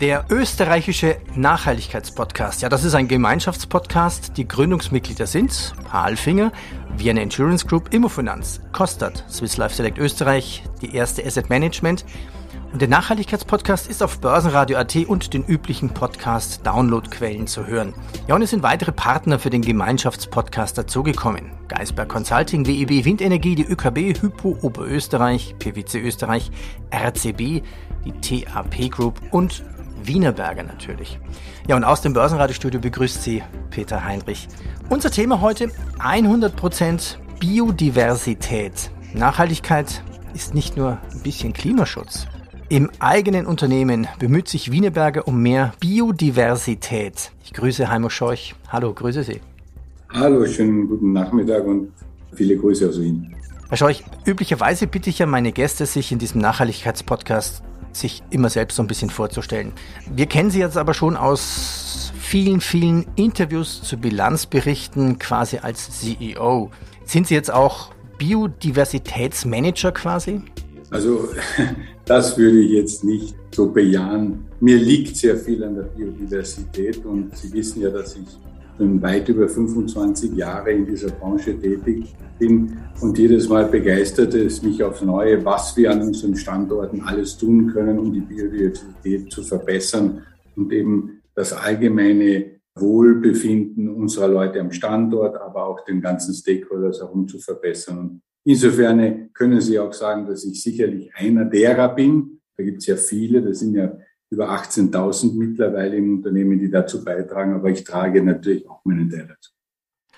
Der österreichische Nachhaltigkeitspodcast. Ja, das ist ein Gemeinschaftspodcast. Die Gründungsmitglieder sind Halfinger, Vienna Insurance Group, Immofinanz, Kostat, Swiss Life Select Österreich, die erste Asset Management. Und der Nachhaltigkeitspodcast ist auf Börsenradio.at und den üblichen Podcast-Downloadquellen zu hören. Ja, und es sind weitere Partner für den Gemeinschaftspodcast dazugekommen. Geisberg Consulting, WEB Windenergie, die ÖKB, Hypo Oberösterreich, PwC Österreich, RCB, die TAP Group und Wienerberger natürlich. Ja, und aus dem Börsenradiostudio begrüßt Sie Peter Heinrich. Unser Thema heute 100% Biodiversität. Nachhaltigkeit ist nicht nur ein bisschen Klimaschutz. Im eigenen Unternehmen bemüht sich Wienerberger um mehr Biodiversität. Ich grüße Heimo Scheuch. Hallo, grüße Sie. Hallo, schönen guten Nachmittag und viele Grüße aus Wien. Herr Scheuch, üblicherweise bitte ich ja meine Gäste, sich in diesem Nachhaltigkeitspodcast sich immer selbst so ein bisschen vorzustellen. Wir kennen Sie jetzt aber schon aus vielen, vielen Interviews zu Bilanzberichten quasi als CEO. Sind Sie jetzt auch Biodiversitätsmanager quasi? Also das würde ich jetzt nicht so bejahen. Mir liegt sehr viel an der Biodiversität und Sie wissen ja, dass ich weit über 25 Jahre in dieser Branche tätig bin und jedes Mal begeistert es mich aufs Neue, was wir an unseren Standorten alles tun können, um die Biodiversität zu verbessern und eben das allgemeine Wohlbefinden unserer Leute am Standort, aber auch den ganzen Stakeholders herum zu verbessern. Insofern können Sie auch sagen, dass ich sicherlich einer derer bin. Da gibt es ja viele, das sind ja über 18.000 mittlerweile im Unternehmen, die dazu beitragen, aber ich trage natürlich auch meinen Teil dazu.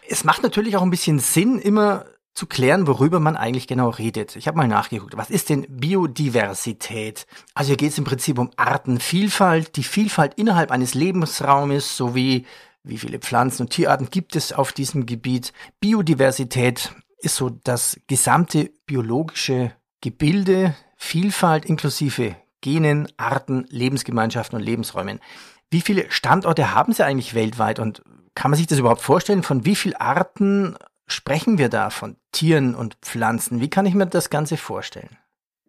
Es macht natürlich auch ein bisschen Sinn, immer zu klären, worüber man eigentlich genau redet. Ich habe mal nachgeguckt. Was ist denn Biodiversität? Also hier geht es im Prinzip um Artenvielfalt, die Vielfalt innerhalb eines Lebensraumes sowie wie viele Pflanzen und Tierarten gibt es auf diesem Gebiet. Biodiversität ist so das gesamte biologische Gebilde, Vielfalt inklusive Genen, Arten, Lebensgemeinschaften und Lebensräumen. Wie viele Standorte haben Sie eigentlich weltweit und kann man sich das überhaupt vorstellen? Von wie vielen Arten sprechen wir da? Von Tieren und Pflanzen? Wie kann ich mir das Ganze vorstellen?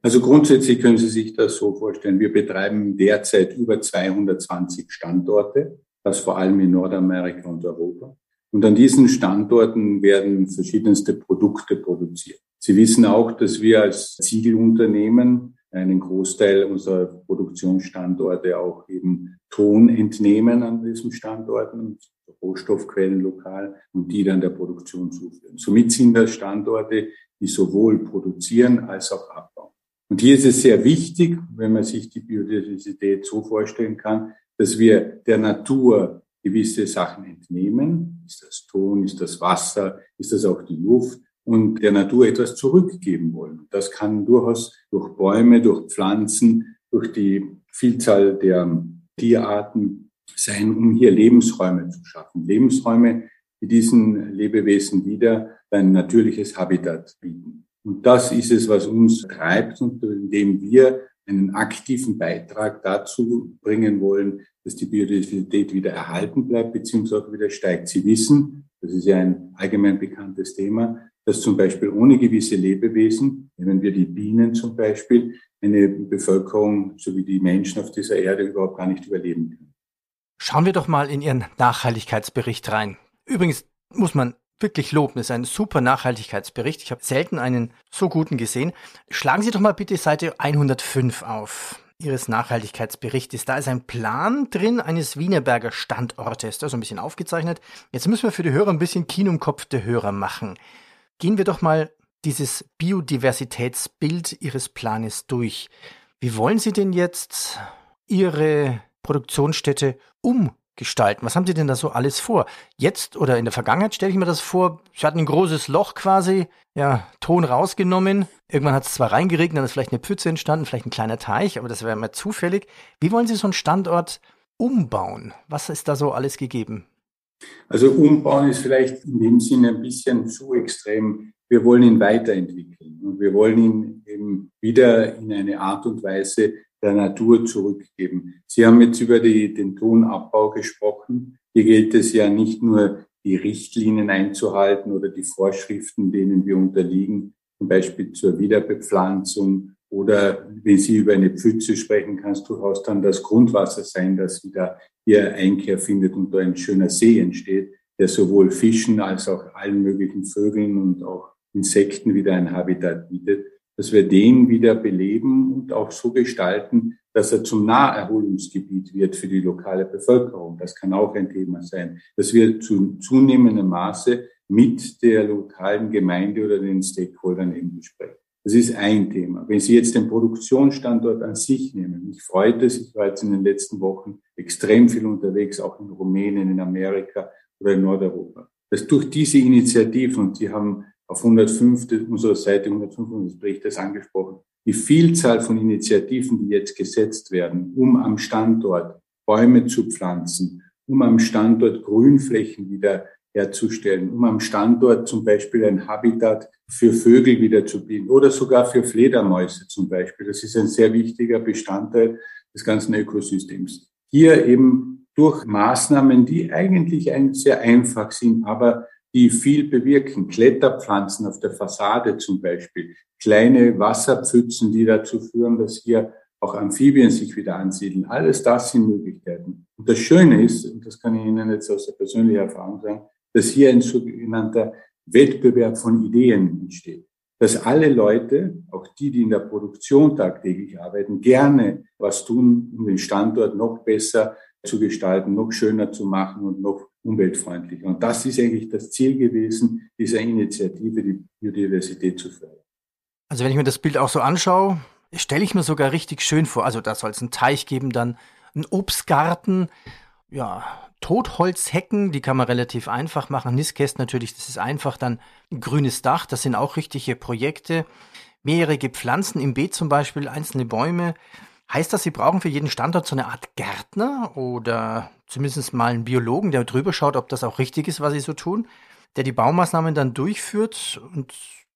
Also grundsätzlich können Sie sich das so vorstellen. Wir betreiben derzeit über 220 Standorte, das vor allem in Nordamerika und Europa. Und an diesen Standorten werden verschiedenste Produkte produziert. Sie wissen auch, dass wir als Zielunternehmen einen Großteil unserer Produktionsstandorte auch eben Ton entnehmen an diesen Standorten, Rohstoffquellen lokal und die dann der Produktion zuführen. Somit sind das Standorte, die sowohl produzieren als auch abbauen. Und hier ist es sehr wichtig, wenn man sich die Biodiversität so vorstellen kann, dass wir der Natur gewisse Sachen entnehmen. Ist das Ton, ist das Wasser, ist das auch die Luft? Und der Natur etwas zurückgeben wollen. Das kann durchaus durch Bäume, durch Pflanzen, durch die Vielzahl der Tierarten sein, um hier Lebensräume zu schaffen. Lebensräume, die diesen Lebewesen wieder ein natürliches Habitat bieten. Und das ist es, was uns treibt und indem wir einen aktiven Beitrag dazu bringen wollen, dass die Biodiversität wieder erhalten bleibt, beziehungsweise wieder steigt. Sie wissen, das ist ja ein allgemein bekanntes Thema, dass zum Beispiel ohne gewisse Lebewesen, nehmen wir die Bienen zum Beispiel, eine Bevölkerung sowie die Menschen auf dieser Erde überhaupt gar nicht überleben können. Schauen wir doch mal in Ihren Nachhaltigkeitsbericht rein. Übrigens muss man wirklich loben, es ist ein super Nachhaltigkeitsbericht. Ich habe selten einen so guten gesehen. Schlagen Sie doch mal bitte Seite 105 auf. Ihres Nachhaltigkeitsberichtes. Da ist ein Plan drin eines Wienerberger Standortes. Da ist ein bisschen aufgezeichnet. Jetzt müssen wir für die Hörer ein bisschen Kino im Kopf der Hörer machen. Gehen wir doch mal dieses Biodiversitätsbild Ihres Planes durch. Wie wollen Sie denn jetzt Ihre Produktionsstätte umgestalten? Was haben Sie denn da so alles vor? Jetzt oder in der Vergangenheit stelle ich mir das vor, Sie hatten ein großes Loch quasi, ja, Ton rausgenommen. Irgendwann hat es zwar reingeregnet, dann ist vielleicht eine Pfütze entstanden, vielleicht ein kleiner Teich, aber das wäre mal zufällig. Wie wollen Sie so einen Standort umbauen? Was ist da so alles gegeben? Also umbauen ist vielleicht in dem Sinne ein bisschen zu extrem. Wir wollen ihn weiterentwickeln und wir wollen ihn eben wieder in eine Art und Weise der Natur zurückgeben. Sie haben jetzt über die, den Tonabbau gesprochen. Hier gilt es ja nicht nur, die Richtlinien einzuhalten oder die Vorschriften, denen wir unterliegen, zum Beispiel zur Wiederbepflanzung Oder wenn Sie über eine Pfütze sprechen, kann es durchaus dann das Grundwasser sein, das wieder hier Einkehr findet und da ein schöner See entsteht, der sowohl Fischen als auch allen möglichen Vögeln und auch Insekten wieder ein Habitat bietet, dass wir den wieder beleben und auch so gestalten, dass er zum Naherholungsgebiet wird für die lokale Bevölkerung. Das kann auch ein Thema sein, dass wir zu zunehmendem Maße mit der lokalen Gemeinde oder den Stakeholdern eben besprechen. Das ist ein Thema. Wenn Sie jetzt den Produktionsstandort an sich nehmen, mich freut es, ich war jetzt in den letzten Wochen extrem viel unterwegs, auch in Rumänien, in Amerika oder in Nordeuropa, dass durch diese Initiativen, und Sie haben auf 105 unserer Seite 105 unseres Berichtes angesprochen, die Vielzahl von Initiativen, die jetzt gesetzt werden, um am Standort Bäume zu pflanzen, um am Standort Grünflächen wieder herzustellen, um am Standort zum Beispiel ein Habitat für Vögel wieder zu bieten oder sogar für Fledermäuse zum Beispiel. Das ist ein sehr wichtiger Bestandteil des ganzen Ökosystems. Hier eben durch Maßnahmen, die eigentlich sehr einfach sind, aber die viel bewirken. Kletterpflanzen auf der Fassade zum Beispiel, kleine Wasserpfützen, die dazu führen, dass hier auch Amphibien sich wieder ansiedeln. Alles das sind Möglichkeiten. Und das Schöne ist, und das kann ich Ihnen jetzt aus der persönlichen Erfahrung sagen, dass hier ein sogenannter Wettbewerb von Ideen entsteht. Dass alle Leute, auch die, die in der Produktion tagtäglich arbeiten, gerne was tun, um den Standort noch besser zu gestalten, noch schöner zu machen und noch umweltfreundlicher. Und das ist eigentlich das Ziel gewesen, dieser Initiative, die Biodiversität zu fördern. Also wenn ich mir das Bild auch so anschaue, stelle ich mir sogar richtig schön vor. Also da soll es einen Teich geben, dann einen Obstgarten, ja, Totholzhecken, die kann man relativ einfach machen. Nistkästen natürlich, das ist einfach. Dann grünes Dach, das sind auch richtige Projekte. Mehrjährige Pflanzen im Beet zum Beispiel, einzelne Bäume. Heißt das, Sie brauchen für jeden Standort so eine Art Gärtner oder zumindest mal einen Biologen, der drüber schaut, ob das auch richtig ist, was Sie so tun, der die Baumaßnahmen dann durchführt und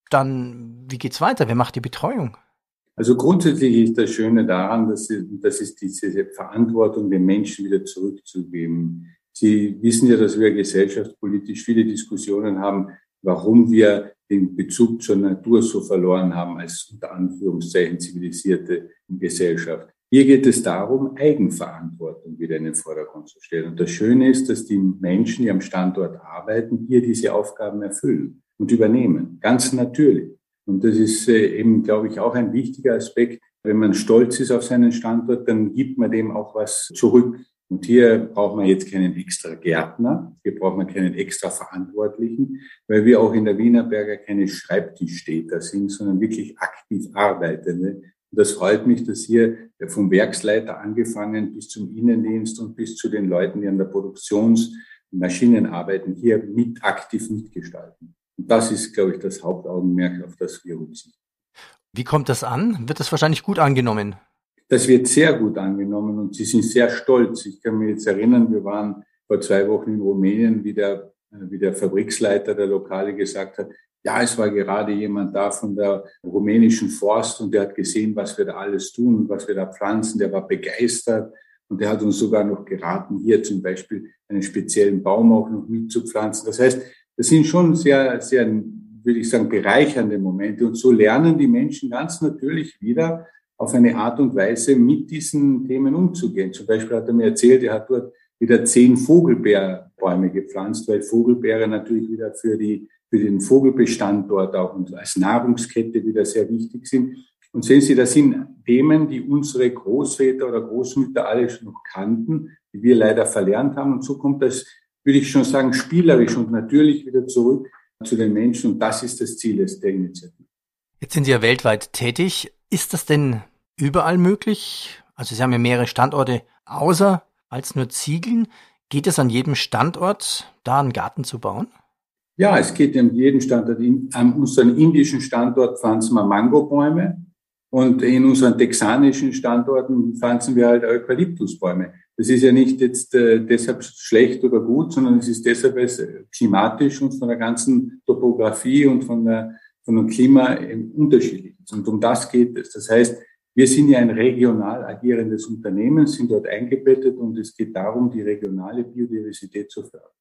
dann, wie geht's weiter? Wer macht die Betreuung? Also grundsätzlich ist das Schöne daran, dass das ist diese Verantwortung den Menschen wieder zurückzugeben. Sie wissen ja, dass wir gesellschaftspolitisch viele Diskussionen haben, warum wir den Bezug zur Natur so verloren haben als unter Anführungszeichen zivilisierte Gesellschaft. Hier geht es darum, Eigenverantwortung wieder in den Vordergrund zu stellen. Und das Schöne ist, dass die Menschen, die am Standort arbeiten, hier diese Aufgaben erfüllen und übernehmen. Ganz natürlich. Und das ist äh, eben, glaube ich, auch ein wichtiger Aspekt. Wenn man stolz ist auf seinen Standort, dann gibt man dem auch was zurück. Und hier braucht man jetzt keinen extra Gärtner, hier braucht man keinen extra Verantwortlichen, weil wir auch in der Wienerberger keine Schreibtischstädter sind, sondern wirklich aktiv Arbeitende. Und das freut mich, dass hier vom Werksleiter angefangen bis zum Innendienst und bis zu den Leuten, die an der Produktionsmaschinen arbeiten, hier mit aktiv mitgestalten. Und das ist, glaube ich, das Hauptaugenmerk, auf das wir uns Wie kommt das an? Wird das wahrscheinlich gut angenommen? Das wird sehr gut angenommen und sie sind sehr stolz. Ich kann mich jetzt erinnern, wir waren vor zwei Wochen in Rumänien, wie der, wie der Fabriksleiter der Lokale gesagt hat, ja, es war gerade jemand da von der rumänischen Forst und der hat gesehen, was wir da alles tun und was wir da pflanzen. Der war begeistert und der hat uns sogar noch geraten, hier zum Beispiel einen speziellen Baum auch noch mitzupflanzen. Das heißt, das sind schon sehr, sehr, würde ich sagen, bereichernde Momente. Und so lernen die Menschen ganz natürlich wieder auf eine Art und Weise mit diesen Themen umzugehen. Zum Beispiel hat er mir erzählt, er hat dort wieder zehn Vogelbeerbäume gepflanzt, weil Vogelbeere natürlich wieder für die, für den Vogelbestand dort auch und als Nahrungskette wieder sehr wichtig sind. Und sehen Sie, das sind Themen, die unsere Großväter oder Großmütter alle schon noch kannten, die wir leider verlernt haben. Und so kommt das würde ich schon sagen, spielerisch und natürlich wieder zurück zu den Menschen. Und das ist das Ziel der Initiative. Jetzt sind Sie ja weltweit tätig. Ist das denn überall möglich? Also Sie haben ja mehrere Standorte außer als nur Ziegeln. Geht es an jedem Standort, da einen Garten zu bauen? Ja, es geht an jedem Standort. An unserem indischen Standort pflanzen wir Mangobäume und in unseren texanischen Standorten pflanzen wir halt Eukalyptusbäume. Das ist ja nicht jetzt äh, deshalb schlecht oder gut, sondern es ist deshalb, es klimatisch und von der ganzen Topografie und von, der, von dem Klima unterschiedlich ist. Und um das geht es. Das heißt, wir sind ja ein regional agierendes Unternehmen, sind dort eingebettet und es geht darum, die regionale Biodiversität zu fördern.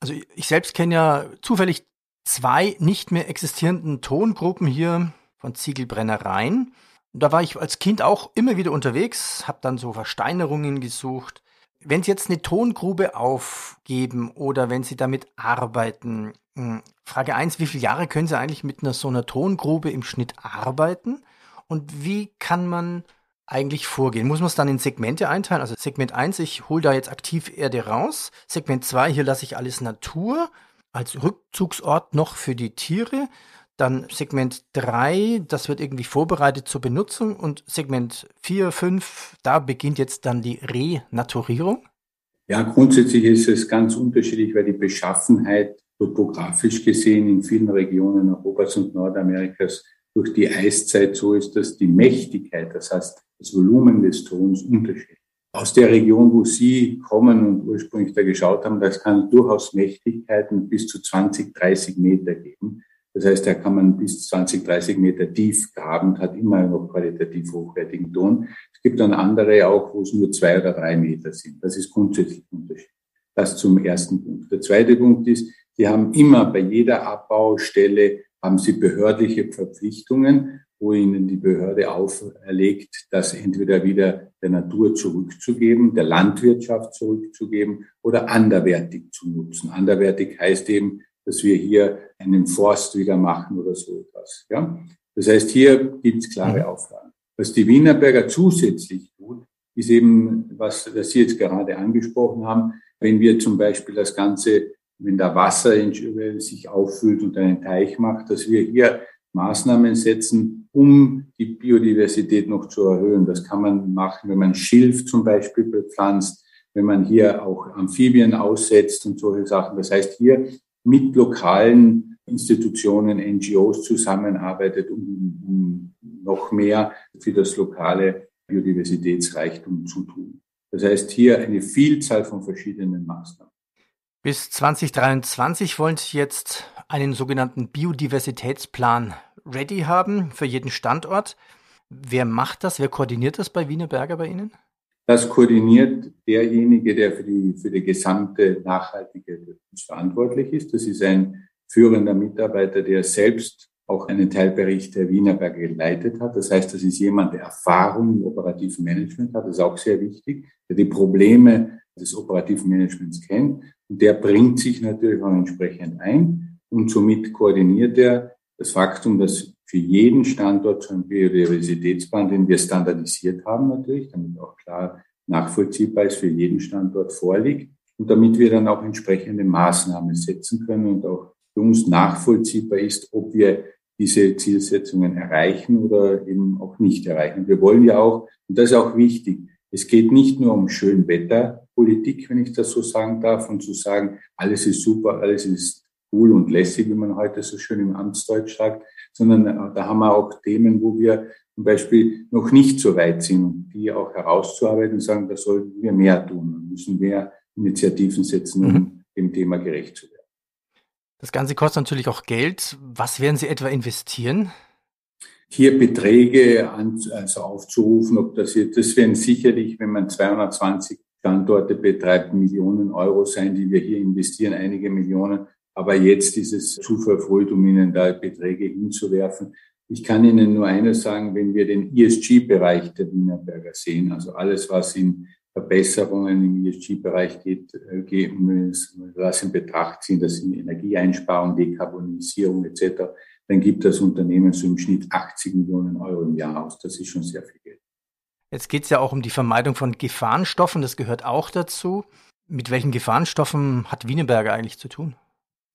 Also ich selbst kenne ja zufällig zwei nicht mehr existierenden Tongruppen hier von Ziegelbrennereien. Da war ich als Kind auch immer wieder unterwegs, habe dann so Versteinerungen gesucht. Wenn Sie jetzt eine Tongrube aufgeben oder wenn Sie damit arbeiten, hm, Frage eins: wie viele Jahre können Sie eigentlich mit einer so einer Tongrube im Schnitt arbeiten? Und wie kann man eigentlich vorgehen? Muss man es dann in Segmente einteilen? Also Segment 1, ich hole da jetzt aktiv Erde raus. Segment 2, hier lasse ich alles Natur als Rückzugsort noch für die Tiere. Dann Segment 3, das wird irgendwie vorbereitet zur Benutzung. Und Segment 4, 5, da beginnt jetzt dann die Renaturierung. Ja, grundsätzlich ist es ganz unterschiedlich, weil die Beschaffenheit topografisch gesehen in vielen Regionen Europas und Nordamerikas durch die Eiszeit so ist, dass die Mächtigkeit, das heißt das Volumen des Tons unterschiedlich. Aus der Region, wo Sie kommen und ursprünglich da geschaut haben, das kann durchaus Mächtigkeiten bis zu 20, 30 Meter geben. Das heißt, da kann man bis 20, 30 Meter tief graben, hat immer noch qualitativ hochwertigen Ton. Es gibt dann andere auch, wo es nur zwei oder drei Meter sind. Das ist grundsätzlich unterschiedlich. Das zum ersten Punkt. Der zweite Punkt ist, Sie haben immer bei jeder Abbaustelle haben Sie behördliche Verpflichtungen, wo Ihnen die Behörde auferlegt, das entweder wieder der Natur zurückzugeben, der Landwirtschaft zurückzugeben oder anderwertig zu nutzen. Anderwertig heißt eben, dass wir hier einen Forst wieder machen oder so etwas. Ja? Das heißt, hier gibt es klare mhm. Auflagen. Was die Wienerberger zusätzlich tut, ist eben, was das Sie jetzt gerade angesprochen haben, wenn wir zum Beispiel das Ganze wenn da Wasser sich auffüllt und einen Teich macht, dass wir hier Maßnahmen setzen, um die Biodiversität noch zu erhöhen. Das kann man machen, wenn man Schilf zum Beispiel bepflanzt, wenn man hier auch Amphibien aussetzt und solche Sachen. Das heißt, hier mit lokalen Institutionen, NGOs zusammenarbeitet, um, um noch mehr für das lokale Biodiversitätsreichtum zu tun. Das heißt, hier eine Vielzahl von verschiedenen Maßnahmen. Bis 2023 wollen Sie jetzt einen sogenannten Biodiversitätsplan ready haben für jeden Standort. Wer macht das? Wer koordiniert das bei Wienerberger bei Ihnen? Das koordiniert derjenige, der für die, für die gesamte Nachhaltigkeit verantwortlich ist. Das ist ein führender Mitarbeiter, der selbst auch einen Teilbericht der Wienerberger geleitet hat. Das heißt, das ist jemand, der Erfahrung im operativen Management hat. Das ist auch sehr wichtig, der die Probleme des operativen Managements kennt. Und der bringt sich natürlich auch entsprechend ein und somit koordiniert er das Faktum, dass für jeden Standort so ein Biodiversitätsplan, den wir standardisiert haben natürlich, damit auch klar nachvollziehbar ist, für jeden Standort vorliegt und damit wir dann auch entsprechende Maßnahmen setzen können und auch für uns nachvollziehbar ist, ob wir diese Zielsetzungen erreichen oder eben auch nicht erreichen. Wir wollen ja auch, und das ist auch wichtig, es geht nicht nur um Schönwetterpolitik, wenn ich das so sagen darf, und zu sagen, alles ist super, alles ist cool und lässig, wie man heute so schön im Amtsdeutsch sagt, sondern äh, da haben wir auch Themen, wo wir zum Beispiel noch nicht so weit sind die auch herauszuarbeiten und sagen, da sollten wir mehr tun, müssen mehr Initiativen setzen, um mhm. dem Thema gerecht zu werden. Das Ganze kostet natürlich auch Geld. Was werden Sie etwa investieren? hier Beträge an, also aufzurufen, ob das jetzt, das werden sicherlich, wenn man 220 Standorte betreibt, Millionen Euro sein, die wir hier investieren, einige Millionen. Aber jetzt ist es zu verfrüht, um Ihnen da Beträge hinzuwerfen. Ich kann Ihnen nur eines sagen, wenn wir den ESG-Bereich der Wienerberger sehen, also alles, was in Verbesserungen im ESG-Bereich geht, äh, geben, was in Betracht ziehen, das sind Energieeinsparung, Dekarbonisierung etc., dann gibt das Unternehmen so im Schnitt 80 Millionen Euro im Jahr aus. Das ist schon sehr viel Geld. Jetzt geht es ja auch um die Vermeidung von Gefahrenstoffen, das gehört auch dazu. Mit welchen Gefahrenstoffen hat Wieneberger eigentlich zu tun?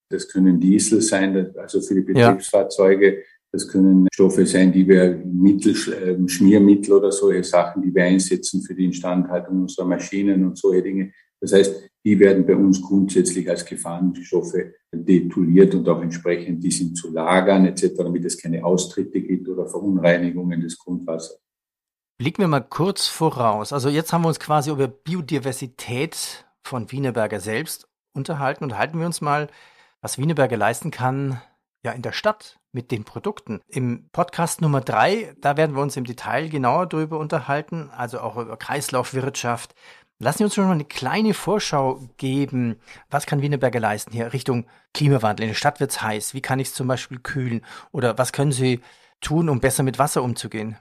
Das können Diesel sein, also für die Betriebsfahrzeuge. Ja. Das können Stoffe sein, die wir Mittel, ähm, Schmiermittel oder solche Sachen, die wir einsetzen für die Instandhaltung unserer Maschinen und solche Dinge. Das heißt, die werden bei uns grundsätzlich als Gefahrenstoffe detoniert und auch entsprechend die sind zu lagern etc., damit es keine Austritte gibt oder Verunreinigungen des Grundwassers. Blicken wir mal kurz voraus. Also jetzt haben wir uns quasi über Biodiversität von Wienerberger selbst unterhalten und halten wir uns mal, was Wienerberger leisten kann, ja in der Stadt mit den Produkten. Im Podcast Nummer drei, da werden wir uns im Detail genauer darüber unterhalten, also auch über Kreislaufwirtschaft, Lassen Sie uns schon mal eine kleine Vorschau geben. Was kann Wienerberger leisten hier Richtung Klimawandel? In der Stadt wird es heiß. Wie kann ich es zum Beispiel kühlen? Oder was können Sie tun, um besser mit Wasser umzugehen?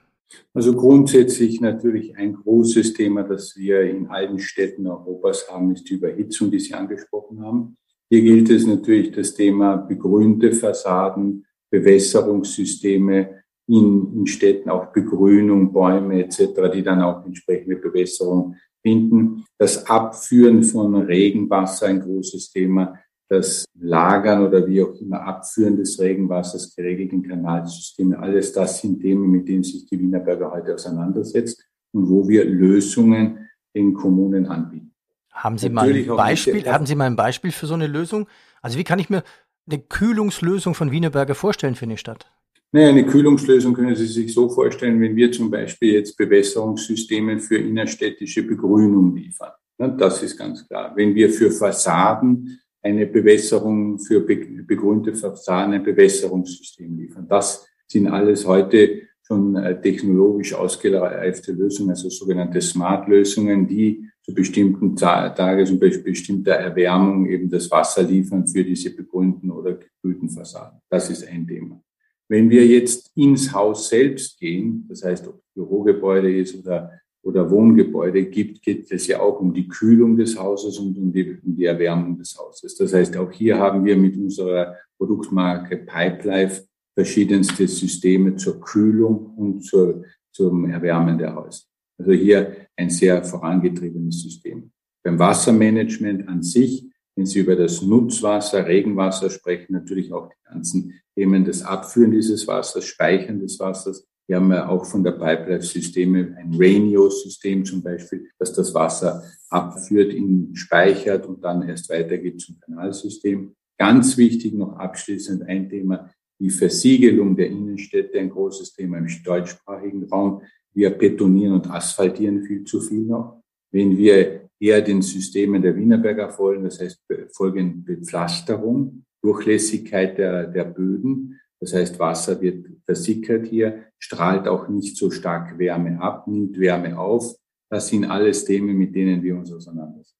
Also grundsätzlich natürlich ein großes Thema, das wir in allen Städten Europas haben, ist die Überhitzung, die Sie angesprochen haben. Hier gilt es natürlich das Thema begrünte Fassaden, Bewässerungssysteme in, in Städten, auch Begrünung, Bäume etc., die dann auch entsprechende Bewässerung finden. Das Abführen von Regenwasser, ein großes Thema das Lagern oder wie auch immer Abführen des Regenwassers, geregelten Kanalsysteme, alles das sind Themen, mit denen sich die Wienerberger heute auseinandersetzt und wo wir Lösungen in Kommunen anbieten. Haben Sie, mal ein Beispiel, haben Sie mal ein Beispiel für so eine Lösung? Also wie kann ich mir eine Kühlungslösung von Wienerberger vorstellen für eine Stadt? Naja, eine Kühlungslösung können Sie sich so vorstellen, wenn wir zum Beispiel jetzt Bewässerungssysteme für innerstädtische Begrünung liefern. Das ist ganz klar. Wenn wir für Fassaden eine Bewässerung für begrünte Fassaden, ein Bewässerungssystem liefern. Das sind alles heute schon äh, technologisch ausgereifte Lösungen, also sogenannte Smart-Lösungen, die zu bestimmten Tages- und bestimmter Erwärmung eben das Wasser liefern für diese begrünten oder gekühlten Fassaden. Das ist ein Thema. Wenn wir jetzt ins Haus selbst gehen, das heißt, ob Bürogebäude ist oder oder Wohngebäude gibt, geht es ja auch um die Kühlung des Hauses und um die, um die Erwärmung des Hauses. Das heißt, auch hier haben wir mit unserer Produktmarke Pipelife verschiedenste Systeme zur Kühlung und zur, zum Erwärmen der Häuser. Also hier ein sehr vorangetriebenes System. Beim Wassermanagement an sich, wenn Sie über das Nutzwasser, Regenwasser sprechen, natürlich auch die ganzen Themen des Abführen dieses Wassers, Speichern des Wassers, wir haben ja auch von der Pipeline-Systeme ein Rainio-System zum Beispiel, das das Wasser abführt, ihn speichert und dann erst weitergeht zum Kanalsystem. Ganz wichtig noch abschließend ein Thema, die Versiegelung der Innenstädte, ein großes Thema im deutschsprachigen Raum. Wir betonieren und asphaltieren viel zu viel noch. Wenn wir eher den Systemen der Wienerberger folgen, das heißt folgende Bepflasterung, Durchlässigkeit der, der Böden, das heißt, Wasser wird versickert hier, strahlt auch nicht so stark Wärme ab, nimmt Wärme auf. Das sind alles Themen, mit denen wir uns auseinandersetzen.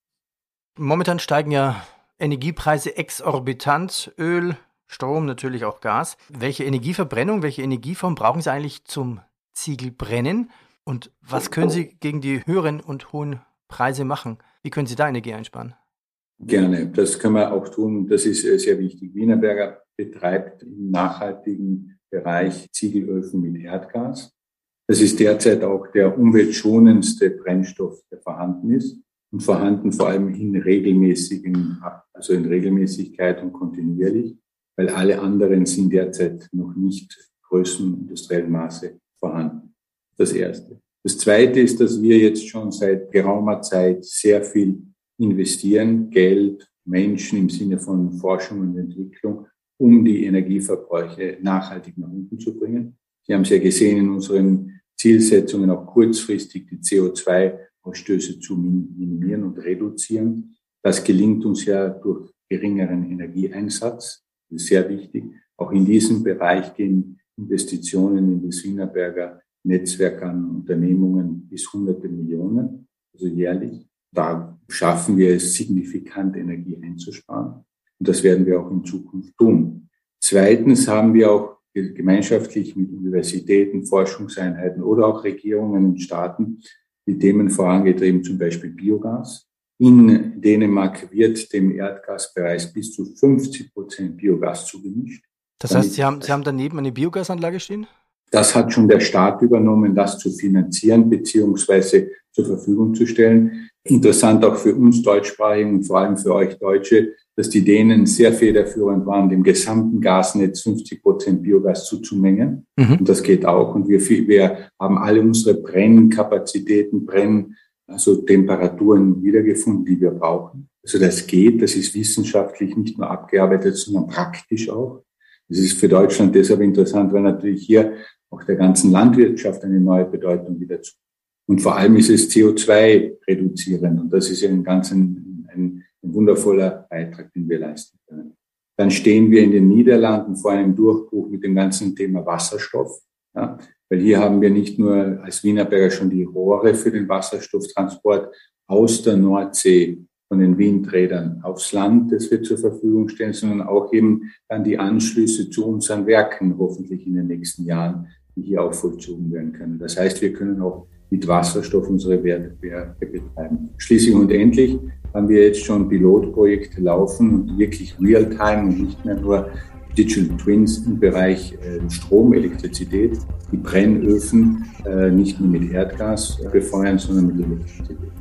Momentan steigen ja Energiepreise exorbitant. Öl, Strom, natürlich auch Gas. Welche Energieverbrennung, welche Energieform brauchen Sie eigentlich zum Ziegelbrennen? Und was können Sie gegen die höheren und hohen Preise machen? Wie können Sie da Energie einsparen? Gerne, das können wir auch tun. Das ist äh, sehr wichtig. Wienerberger betreibt im nachhaltigen Bereich Ziegelöfen mit Erdgas. Das ist derzeit auch der umweltschonendste Brennstoff, der vorhanden ist und vorhanden vor allem in regelmäßigen, also in Regelmäßigkeit und kontinuierlich, weil alle anderen sind derzeit noch nicht größten industriellen Maße vorhanden. Das erste. Das zweite ist, dass wir jetzt schon seit geraumer Zeit sehr viel investieren, Geld, Menschen im Sinne von Forschung und Entwicklung, um die Energieverbräuche nachhaltig nach unten zu bringen. Sie haben es ja gesehen in unseren Zielsetzungen auch kurzfristig die CO2-Ausstöße zu minimieren und reduzieren. Das gelingt uns ja durch geringeren Energieeinsatz. Das ist sehr wichtig. Auch in diesem Bereich gehen Investitionen in das Wienerberger Netzwerk an Unternehmungen bis hunderte Millionen, also jährlich. Da schaffen wir es, signifikant Energie einzusparen. Und das werden wir auch in Zukunft tun. Zweitens haben wir auch gemeinschaftlich mit Universitäten, Forschungseinheiten oder auch Regierungen und Staaten die Themen vorangetrieben, zum Beispiel Biogas. In Dänemark wird dem Erdgasbereich bis zu 50 Prozent Biogas zugemischt. Das heißt, Sie haben, Sie haben daneben eine Biogasanlage stehen? Das hat schon der Staat übernommen, das zu finanzieren beziehungsweise zur Verfügung zu stellen. Interessant auch für uns Deutschsprachigen und vor allem für euch Deutsche, dass die Dänen sehr federführend waren, dem gesamten Gasnetz 50 Prozent Biogas zuzumengen. Mhm. Und das geht auch. Und wir, wir haben alle unsere Brennkapazitäten, Brenn, also Temperaturen wiedergefunden, die wir brauchen. Also das geht, das ist wissenschaftlich nicht nur abgearbeitet, sondern praktisch auch. Das ist für Deutschland deshalb interessant, weil natürlich hier auch der ganzen Landwirtschaft eine neue Bedeutung wieder zu. Und vor allem ist es CO2 reduzierend. Und das ist ja ein ganz ein, ein, ein wundervoller Beitrag, den wir leisten können. Dann stehen wir in den Niederlanden vor einem Durchbruch mit dem ganzen Thema Wasserstoff. Ja, weil hier haben wir nicht nur als Wienerberger schon die Rohre für den Wasserstofftransport aus der Nordsee von den Windrädern aufs Land, das wir zur Verfügung stellen, sondern auch eben dann die Anschlüsse zu unseren Werken hoffentlich in den nächsten Jahren die hier auch vollzogen werden können. Das heißt, wir können auch mit Wasserstoff unsere Werke betreiben. Schließlich und endlich haben wir jetzt schon Pilotprojekte laufen und wirklich real-time und nicht mehr nur Digital Twins im Bereich äh, Strom, Elektrizität, die Brennöfen äh, nicht nur mit Erdgas befeuern, sondern mit Elektrizität.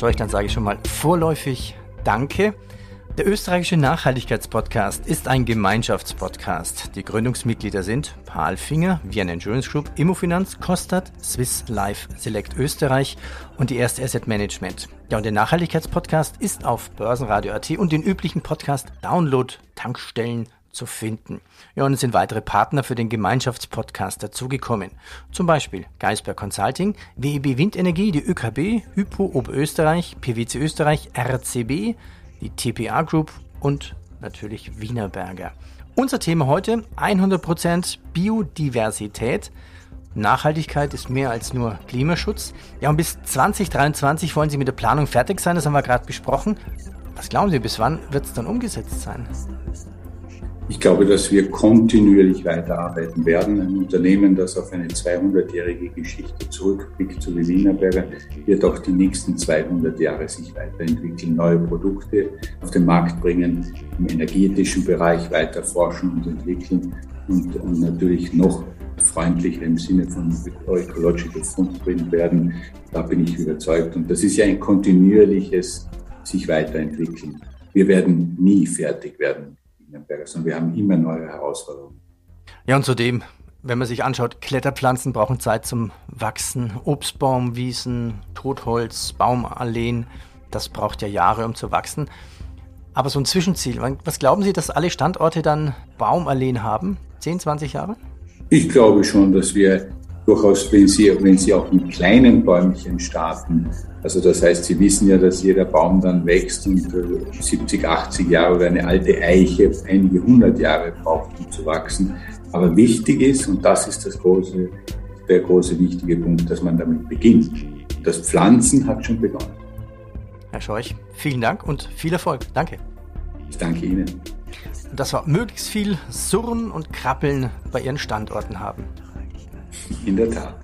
Herr Scheuch, dann sage ich schon mal vorläufig Danke. Der österreichische Nachhaltigkeitspodcast ist ein Gemeinschaftspodcast. Die Gründungsmitglieder sind Paul Finger, Vienna Insurance Group, Immofinanz, Kostat, Swiss Life Select Österreich und die erste Asset Management. Ja, und der Nachhaltigkeitspodcast ist auf Börsenradio.at und den üblichen Podcast Download Tankstellen zu finden. Ja, und es sind weitere Partner für den Gemeinschaftspodcast dazugekommen. Zum Beispiel Geisberg Consulting, WEB Windenergie, die ÖKB, Hypo Oberösterreich, PwC Österreich, RCB, die TPA Group und natürlich Wienerberger. Unser Thema heute 100% Biodiversität. Nachhaltigkeit ist mehr als nur Klimaschutz. Ja, und bis 2023 wollen Sie mit der Planung fertig sein, das haben wir gerade besprochen. Was glauben Sie, bis wann wird es dann umgesetzt sein? Ich glaube, dass wir kontinuierlich weiterarbeiten werden. Ein Unternehmen, das auf eine 200-jährige Geschichte zurückblickt, so wie Wienerberger, wird auch die nächsten 200 Jahre sich weiterentwickeln, neue Produkte auf den Markt bringen, im energetischen Bereich weiter forschen und entwickeln und, und natürlich noch freundlicher im Sinne von Ecological Footprint werden. Da bin ich überzeugt. Und das ist ja ein kontinuierliches sich weiterentwickeln. Wir werden nie fertig werden Nürnberger, sondern wir haben immer neue Herausforderungen. Ja, und zudem, wenn man sich anschaut, Kletterpflanzen brauchen Zeit zum Wachsen. Obstbaum, Wiesen, Totholz, Baumalleen, das braucht ja Jahre, um zu wachsen. Aber so ein Zwischenziel, was glauben Sie, dass alle Standorte dann Baumalleen haben? 10, 20 Jahre? Ich glaube schon, dass wir durchaus, wenn Sie, wenn Sie auch mit kleinen Bäumchen starten, also das heißt, Sie wissen ja, dass jeder Baum dann wächst und 70, äh, 80 Jahre oder eine alte Eiche einige hundert Jahre braucht, um zu wachsen. Aber wichtig ist, und das ist das große, der große wichtige Punkt, dass man damit beginnt. Das Pflanzen hat schon begonnen. Herr Scheuch, vielen Dank und viel Erfolg. Danke. Ich danke Ihnen. Das war möglichst viel Surren und Krabbeln bei Ihren Standorten haben. In der Tat.